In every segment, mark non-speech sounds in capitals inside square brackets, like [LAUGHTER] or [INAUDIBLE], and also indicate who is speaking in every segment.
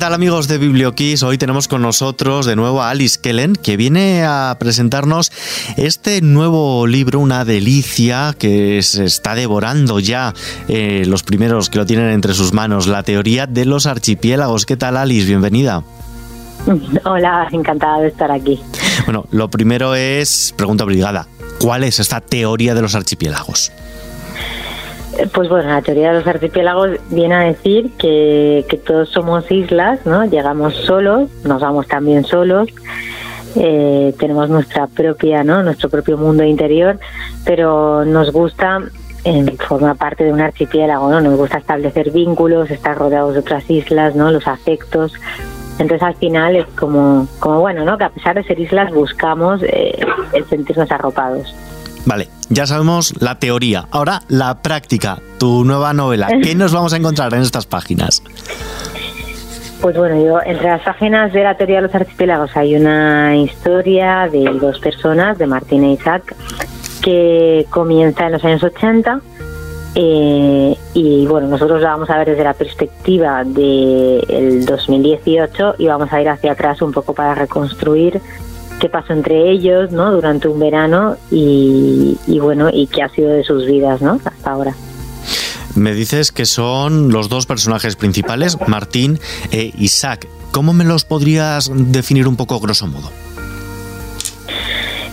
Speaker 1: tal amigos de BiblioKiss? Hoy tenemos con nosotros de nuevo a Alice Kellen, que viene a presentarnos este nuevo libro, una delicia que se está devorando ya eh, los primeros que lo tienen entre sus manos, la teoría de los archipiélagos. ¿Qué tal Alice? Bienvenida.
Speaker 2: Hola, encantada de estar aquí.
Speaker 1: Bueno, lo primero es, pregunta obligada, ¿cuál es esta teoría de los archipiélagos?
Speaker 2: Pues bueno, la teoría de los archipiélagos viene a decir que, todos somos islas, ¿no? Llegamos solos, nos vamos también solos, eh, tenemos nuestra propia, ¿no? Nuestro propio mundo interior, pero nos gusta en forma parte de un archipiélago, ¿no? Nos gusta establecer vínculos, estar rodeados de otras islas, ¿no? Los afectos. Entonces al final es como, como bueno, ¿no? Que a pesar de ser islas buscamos eh, el sentirnos arropados.
Speaker 1: Vale, ya sabemos la teoría. Ahora la práctica, tu nueva novela. ¿Qué nos vamos a encontrar en estas páginas?
Speaker 2: Pues bueno, yo entre las páginas de la teoría de los archipiélagos hay una historia de dos personas, de Martín e Isaac, que comienza en los años 80 eh, y bueno, nosotros la vamos a ver desde la perspectiva del 2018 y vamos a ir hacia atrás un poco para reconstruir qué pasó entre ellos, ¿no? Durante un verano y, bueno, y qué ha sido de sus vidas, ¿no? Hasta ahora.
Speaker 1: Me dices que son los dos personajes principales, Martín e Isaac. ¿Cómo me los podrías definir un poco grosso modo?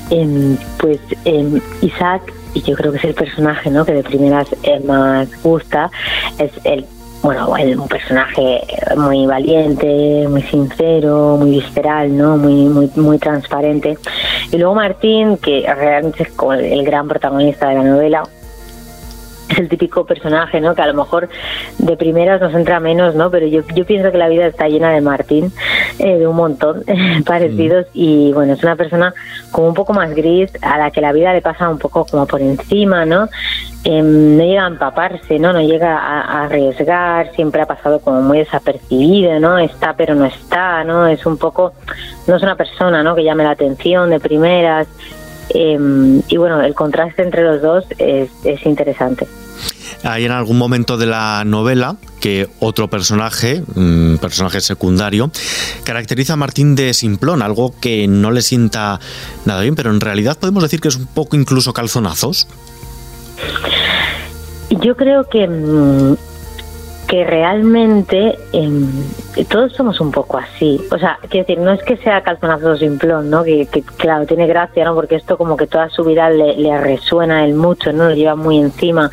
Speaker 2: Em, pues em, Isaac, y yo creo que es el personaje ¿no? que de primeras más gusta, es el bueno, un personaje muy valiente, muy sincero, muy visceral, ¿no? Muy, muy, muy transparente. Y luego Martín, que realmente es el gran protagonista de la novela, es el típico personaje, ¿no? Que a lo mejor de primeras nos entra menos, ¿no? Pero yo, yo pienso que la vida está llena de Martín, eh, de un montón [LAUGHS] parecidos mm. y bueno, es una persona como un poco más gris a la que la vida le pasa un poco como por encima, ¿no? Em, no llega a empaparse, ¿no? No llega a, arriesgar, siempre ha pasado como muy desapercibido, ¿no? Está pero no está, ¿no? Es un poco, no es una persona, ¿no? Que llame la atención de primeras Em, y bueno, el contraste entre los dos es, interesante.
Speaker 1: Hay en algún momento de la novela que otro personaje, un personaje secundario, caracteriza a Martín de simplón, algo que no le sienta nada bien, pero en realidad podemos decir que es un poco incluso calzonazos.
Speaker 2: Yo creo que mm, que realmente em, todos somos un poco así. O sea, quiero decir, no es que sea calzonazo simplón, ¿no? Que, claro, tiene gracia, ¿no? Porque esto como que toda su vida le, resuena él mucho, ¿no? Lo lleva muy encima.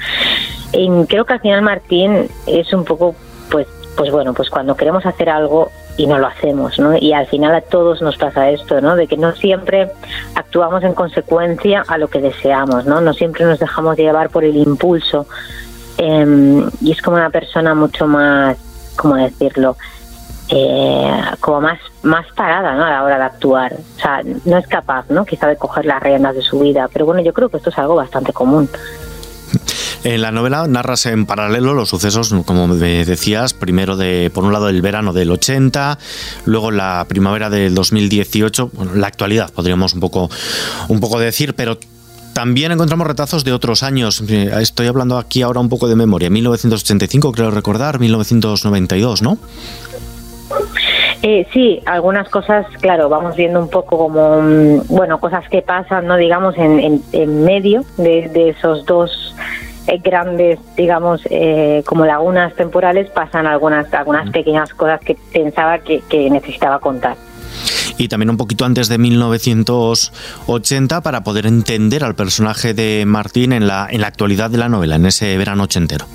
Speaker 2: Y creo que al final Martín es un poco, pues, pues bueno, pues cuando queremos hacer algo y no lo hacemos, ¿no? Y al final a todos nos pasa esto, ¿no? De que no siempre actuamos en consecuencia a lo que deseamos, ¿no? No siempre nos dejamos llevar por el impulso Em, y es como una persona mucho más, ¿cómo decirlo? Eh, como más más parada ¿no? a la hora de actuar. O sea, no es capaz, ¿no? Quizá de coger las riendas de su vida. Pero bueno, yo creo que esto es algo bastante común.
Speaker 1: En la novela narras en paralelo los sucesos, como me decías, primero de, por un lado, el verano del 80, luego la primavera del 2018, bueno, la actualidad podríamos un poco, un poco decir, pero también encontramos retazos de otros años. Eh, estoy hablando aquí ahora un poco de memoria. 1985, creo recordar, 1992, ¿no?
Speaker 2: Eh, sí, algunas cosas, claro, vamos viendo un poco como, mm, bueno, cosas que pasan, ¿no? Digamos, en, en, medio de, esos dos eh, grandes, digamos, como lagunas temporales, pasan algunas, algunas pequeñas cosas que pensaba que necesitaba contar
Speaker 1: y también un poquito antes de 1980 para poder entender al personaje de Martín en la, en la actualidad de la novela, en ese verano ochentero.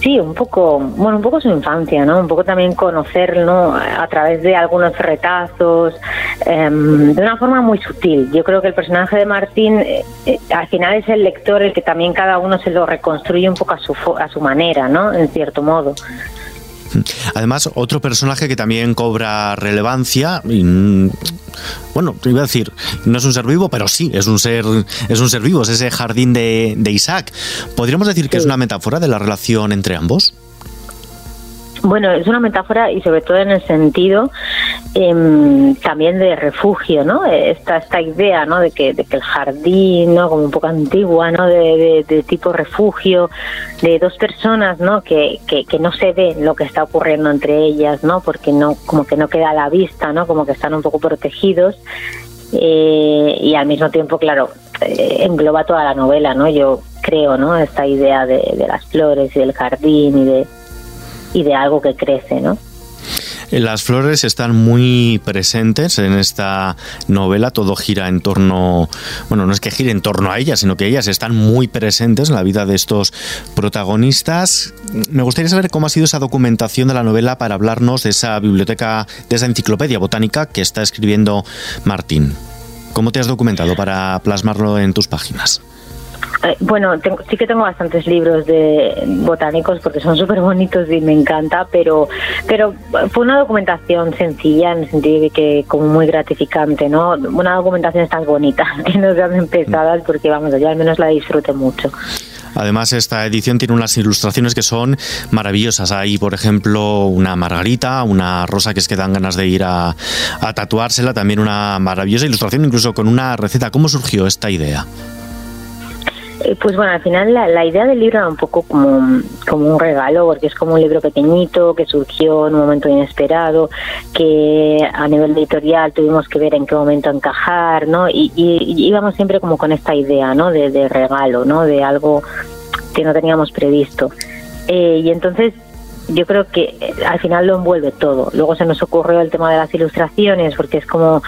Speaker 2: Sí, un poco, bueno, un poco su infancia, ¿no? Un poco también conocerlo a través de algunos retazos, em, de una forma muy sutil. Yo creo que el personaje de Martín, eh, eh, al final es el lector el que también cada uno se lo reconstruye un poco a su, a su manera, ¿no? En cierto modo.
Speaker 1: Además, otro personaje que también cobra relevancia, mm, bueno, iba a decir, no es un ser vivo, pero sí, es un ser, es un ser vivo, es ese jardín de, Isaac. ¿Podríamos decir que es una metáfora de la relación entre ambos?
Speaker 2: Bueno, es una metáfora y sobre todo en el sentido Em, también de refugio, ¿no? Esta, esta idea, ¿no? De que, de que el jardín, ¿no? Como un poco antigua, ¿no? De, tipo refugio, de dos personas, ¿no? Que, que, no se ve lo que está ocurriendo entre ellas, ¿no? Porque no, como que no queda a la vista, ¿no? Como que están un poco protegidos. Eh, y al mismo tiempo, claro, eh, engloba toda la novela, ¿no? Yo creo, ¿no? Esta idea de, de las flores y del jardín y de, y de algo que crece, ¿no?
Speaker 1: Las flores están muy presentes en esta novela, todo gira en torno, bueno, no es que gire en torno a ellas, sino que ellas están muy presentes en la vida de estos protagonistas. Me gustaría saber cómo ha sido esa documentación de la novela para hablarnos de esa biblioteca, de esa enciclopedia botánica que está escribiendo Martín. ¿Cómo te has documentado para plasmarlo en tus páginas?
Speaker 2: Eh, bueno, sí que tengo bastantes libros de botánicos porque son súper bonitos y me encanta, pero, pero fue una documentación sencilla en el sentido de que como muy gratificante, ¿no? Una documentación tan bonita, [LAUGHS] que no sean pesadas porque vamos, yo al menos la disfrute mucho.
Speaker 1: Además, esta edición tiene unas ilustraciones que son maravillosas. Hay, por ejemplo, una margarita, una rosa que es que dan ganas de ir a, a tatuársela, también una maravillosa ilustración, incluso con una receta. ¿Cómo surgió esta idea?
Speaker 2: Eh, pues bueno, al final la, idea del libro era un poco como, como un regalo, porque es como un libro pequeñito que surgió en un momento inesperado, que a nivel editorial tuvimos que ver en qué momento encajar, ¿no? Y, íbamos siempre como con esta idea, ¿no? De, regalo, ¿no? De algo que no teníamos previsto. Eh, y entonces yo creo que eh, al final lo envuelve todo. Luego se nos ocurrió el tema de las ilustraciones, porque es como,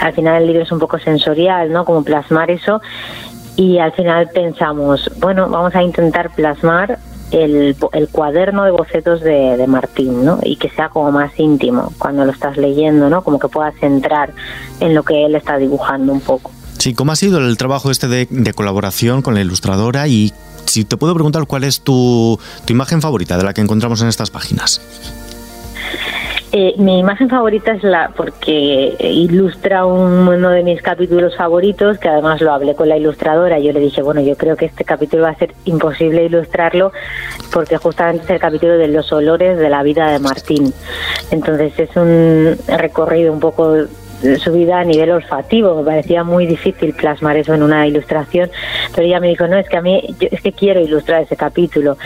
Speaker 2: al final el libro es un poco sensorial, ¿no? Como plasmar eso y al final pensamos, bueno, vamos a intentar plasmar el, el cuaderno de bocetos de, de, Martín, ¿no? Y que sea como más íntimo cuando lo estás leyendo, ¿no? Como que puedas entrar en lo que él está dibujando un poco.
Speaker 1: Sí, ¿cómo ha sido el trabajo este de, de colaboración con la ilustradora? Y si te puedo preguntar cuál es tu, tu imagen favorita de la que encontramos en estas páginas.
Speaker 2: Eh, mi imagen favorita es la porque ilustra uno de mis capítulos favoritos, que además lo hablé con la ilustradora. Yo le dije, bueno, yo creo que este capítulo va a ser imposible ilustrarlo porque justamente es el capítulo de los olores de la vida de Martín. Entonces es un recorrido un poco su vida a nivel olfativo. Me parecía muy difícil plasmar eso en una ilustración, pero ella me dijo, no, es que a mí, es que quiero ilustrar ese capítulo.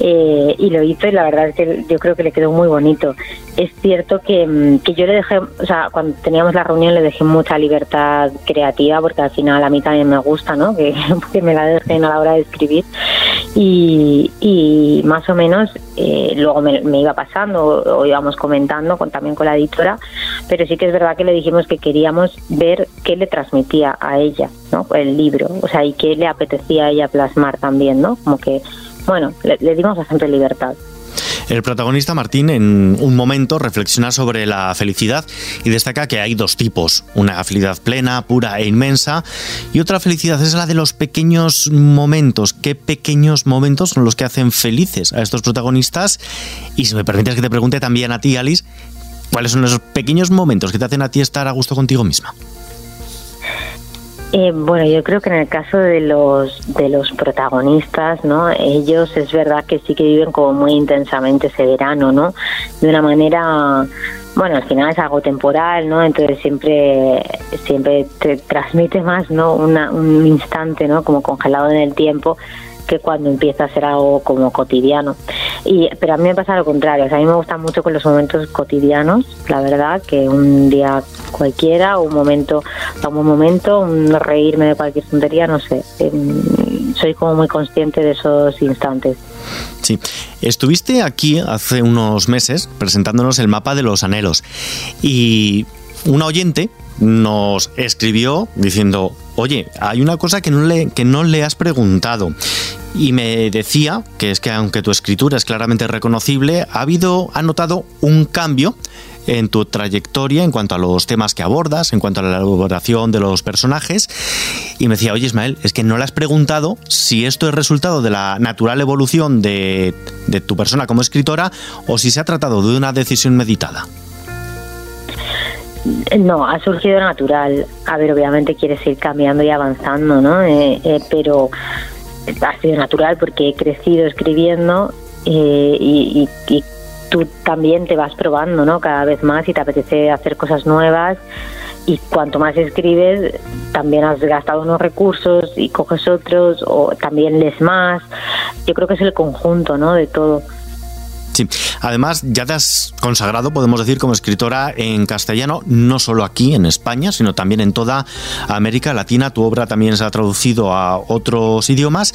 Speaker 2: Eh, y lo hizo y la verdad es que yo creo que le quedó muy bonito. Es cierto que, mm, que yo le dejé, o sea, cuando teníamos la reunión le dejé mucha libertad creativa, porque al final a mí también me gusta, ¿no? [LAUGHS] Que, me la dejen a la hora de escribir. Y, más o menos eh, luego me, iba pasando o, íbamos comentando con, también con la editora, pero sí que es verdad que le dijimos que queríamos ver qué le transmitía a ella, ¿no? El libro, o sea, y qué le apetecía a ella plasmar también, ¿no? Como que, bueno, le, le dimos bastante libertad.
Speaker 1: El protagonista Martín en un momento reflexiona sobre la felicidad y destaca que hay dos tipos, una felicidad plena, pura e inmensa y otra felicidad es la de los pequeños momentos. ¿Qué pequeños momentos son los que hacen felices a estos protagonistas? Y si me permites que te pregunte también a ti, Alice, ¿cuáles son esos pequeños momentos que te hacen a ti estar a gusto contigo misma?
Speaker 2: Eh, bueno, yo creo que en el caso de los de los protagonistas, ¿no? Ellos es verdad que sí que viven como muy intensamente ese verano, ¿no? De una manera, bueno, al final es algo temporal, ¿no? Entonces siempre siempre te transmite más, ¿no? un instante, ¿no? Como congelado en el tiempo que cuando empieza a ser algo como cotidiano. Y, pero a mí me pasa lo contrario, a mí me gustan mucho con los momentos cotidianos, la verdad, que un día cualquiera, un momento, un momento, un reírme de cualquier tontería, no sé, em, soy como muy consciente de esos instantes.
Speaker 1: Sí, estuviste aquí hace unos meses presentándonos el mapa de los anhelos y un oyente nos escribió diciendo, oye, hay una cosa que no le, que no le has preguntado. Y me decía que es que aunque tu escritura es claramente reconocible, ha habido, ha notado un cambio en tu trayectoria en cuanto a los temas que abordas, en cuanto a la elaboración de los personajes. Y me decía, oye Ismael, es que no le has preguntado si esto es resultado de la natural evolución de, de tu persona como escritora o si se ha tratado de una decisión meditada.
Speaker 2: No, ha surgido natural. A ver, obviamente quieres ir cambiando y avanzando, ¿no? Eh, eh, pero ha sido natural porque he crecido escribiendo eh, y, tú también te vas probando, ¿no? Cada vez más y te apetece hacer cosas nuevas y cuanto más escribes también has gastado unos recursos y coges otros o también lees más. Yo creo que es el conjunto, ¿no? De todo.
Speaker 1: Sí, además ya te has consagrado, podemos decir, como escritora en castellano, no solo aquí en España, sino también en toda América Latina. Tu obra también se ha traducido a otros idiomas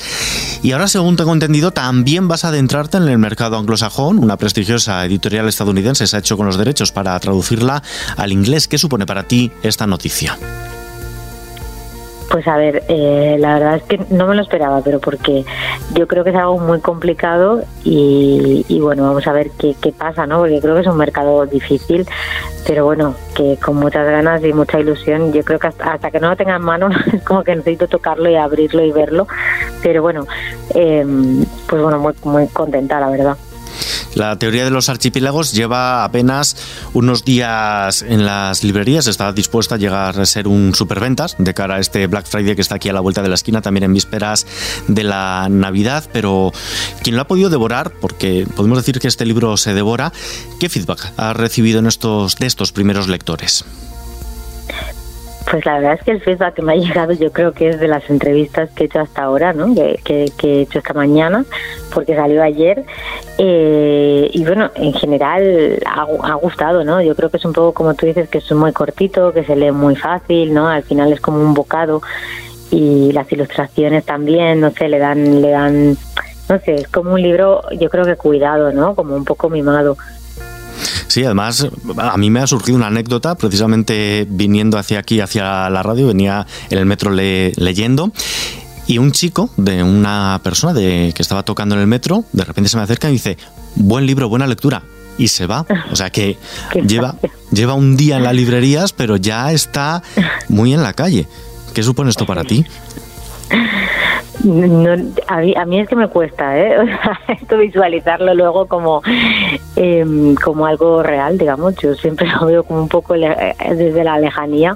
Speaker 1: y ahora, según tengo entendido, también vas a adentrarte en el mercado anglosajón. Una prestigiosa editorial estadounidense se ha hecho con los derechos para traducirla al inglés. ¿Qué supone para ti esta noticia?
Speaker 2: Pues a ver, eh, la verdad es que no me lo esperaba, pero porque yo creo que es algo muy complicado y, bueno, vamos a ver qué, qué, pasa, ¿no? Porque creo que es un mercado difícil, pero bueno, que con muchas ganas y mucha ilusión, yo creo que hasta, que no lo tenga en mano [LAUGHS] es como que necesito tocarlo y abrirlo y verlo, pero bueno, eh, pues bueno, muy, muy contenta, la verdad.
Speaker 1: La teoría de los archipiélagos lleva apenas unos días en las librerías, está dispuesta a llegar a ser un superventas de cara a este Black Friday que está aquí a la vuelta de la esquina, también en vísperas de la Navidad, pero quien lo ha podido devorar, porque podemos decir que este libro se devora, ¿qué feedback ha recibido en estos, de estos primeros lectores?
Speaker 2: Pues la verdad es que el feedback que me ha llegado yo creo que es de las entrevistas que he hecho hasta ahora, ¿no? que, he hecho esta mañana, porque salió ayer. Eh, y bueno, en general ha, gustado, ¿no? Yo creo que es un poco como tú dices, que es muy cortito, que se lee muy fácil, ¿no? Al final es como un bocado y las ilustraciones también, no sé, le dan, le dan, no sé, es como un libro, yo creo que cuidado, ¿no? Como un poco mimado.
Speaker 1: Sí, además a mí me ha surgido una anécdota precisamente viniendo hacia aquí, hacia la radio, venía en el metro leyendo y un chico de una persona de, que estaba tocando en el metro, de repente se me acerca y dice, buen libro, buena lectura. Y se va. O sea que [LAUGHS] lleva, lleva un día en las librerías, pero ya está muy en la calle. ¿Qué supone esto para ti? [LAUGHS]
Speaker 2: No, a, mí, a mí es que me cuesta, ¿eh? [LAUGHS] esto visualizarlo luego como, em, como algo real, digamos. Yo siempre [LAUGHS] lo veo como un poco eh, desde la lejanía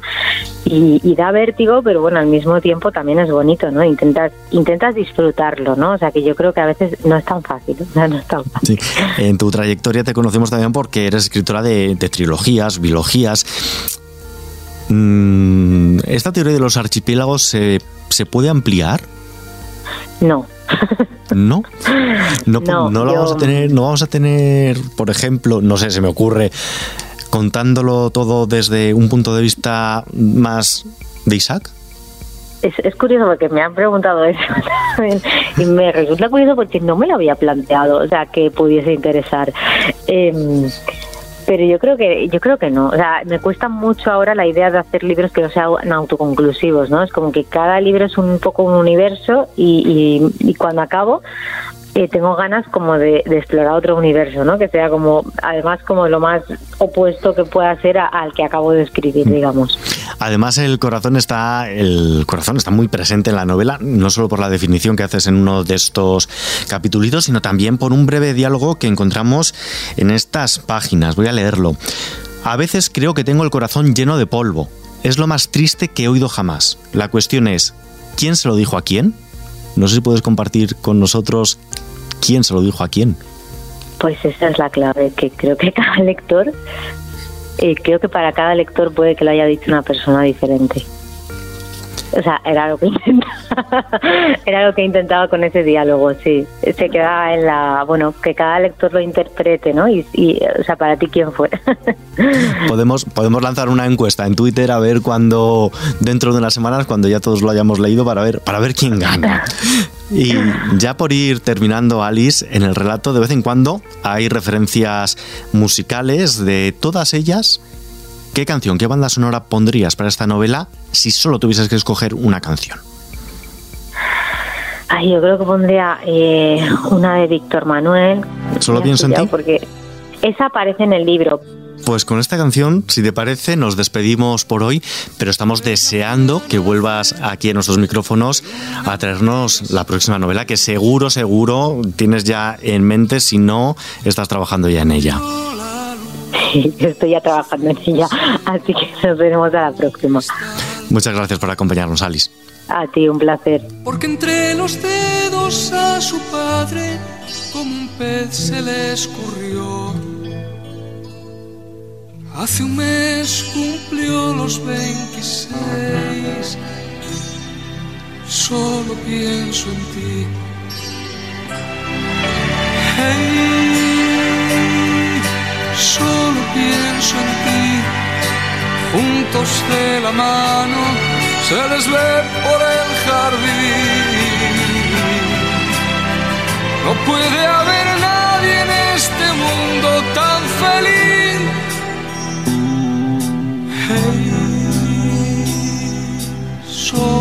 Speaker 2: y, da vértigo, pero bueno, al mismo tiempo también es bonito, ¿no? Intentas, intentas disfrutarlo, ¿no? O sea que yo creo que a veces no es tan fácil, no [LAUGHS] es tan fácil.
Speaker 1: En tu trayectoria te conocemos también porque eres escritora de, trilogías, biologías. Mm, ¿Esta teoría de los archipiélagos se, se puede ampliar?
Speaker 2: No.
Speaker 1: ¿No? No, no, lo vamos a tener, no vamos a tener, por ejemplo, no sé, se me ocurre, contándolo todo desde un punto de vista más de Isaac.
Speaker 2: Es, es curioso porque me han preguntado eso [LAUGHS] y me resulta curioso porque no me lo había planteado, o sea, que pudiese interesar. Eh, pero yo creo que yo creo que no. O sea me cuesta mucho ahora la idea de hacer libros que no sean autoconclusivos no es como que cada libro es un poco un universo y, y cuando acabo eh, tengo ganas como de, explorar otro universo, ¿no? Que sea como, además, como lo más opuesto que pueda ser al que acabo de escribir, mm. digamos.
Speaker 1: Además, el corazón está, el corazón está muy presente en la novela, no solo por la definición que haces en uno de estos capítulos, sino también por un breve diálogo que encontramos en estas páginas. Voy a leerlo. A veces creo que tengo el corazón lleno de polvo. Es lo más triste que he oído jamás. La cuestión es, ¿quién se lo dijo a quién? No sé si puedes compartir con nosotros quién se lo dijo a quién.
Speaker 2: Pues esa es la clave, que creo que [LAUGHS] cada lector, eh, creo que para cada lector puede que lo haya dicho una persona diferente. O sea, era lo que [LAUGHS] intentaba, era lo que intentaba con ese diálogo, sí. Se queda en la, bueno, que cada lector lo interprete, ¿no? Y, o sea, para ti quién fue. [LAUGHS]
Speaker 1: podemos podemos lanzar una encuesta en Twitter a ver cuando dentro de unas semanas cuando ya todos lo hayamos leído para ver para ver quién gana. Y ya por ir terminando, Alice, en el relato de vez en cuando hay referencias musicales de todas ellas ¿Qué canción, qué banda sonora pondrías para esta novela si solo tuvieses que escoger una canción?
Speaker 2: Ay, yo creo que pondría eh, una de Víctor Manuel.
Speaker 1: ¿Solo pienso en ti?
Speaker 2: Porque esa aparece en el libro.
Speaker 1: Pues con esta canción, si te parece, nos despedimos por hoy, pero estamos deseando que vuelvas aquí a nuestros micrófonos a traernos la próxima novela, que seguro, seguro tienes ya en mente, si no, estás trabajando ya en ella. [LAUGHS]
Speaker 2: estoy ya trabajando en ella, así que nos veremos a la próxima.
Speaker 1: Muchas gracias por acompañarnos, Alice.
Speaker 2: A ti, un placer.
Speaker 3: Porque entre los dedos a su padre, como un pez se le escurrió Hace un mes cumplió los 26. Solo pienso en ti. Hey, solo pienso en ti. Juntos de la mano se les ve por el jardín. No puede haber nadie en este mundo tan feliz. Hey, solo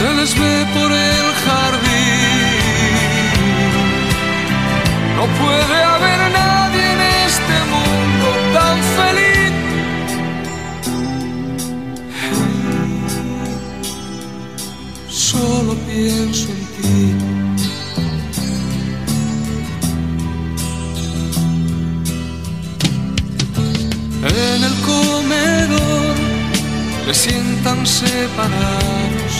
Speaker 3: Se les ve por el jardín. No puede haber nadie en este mundo tan feliz. Solo pienso en ti. En el comedor le sientan separados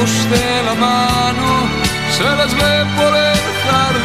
Speaker 3: costella la mano, se la sbeppo le fare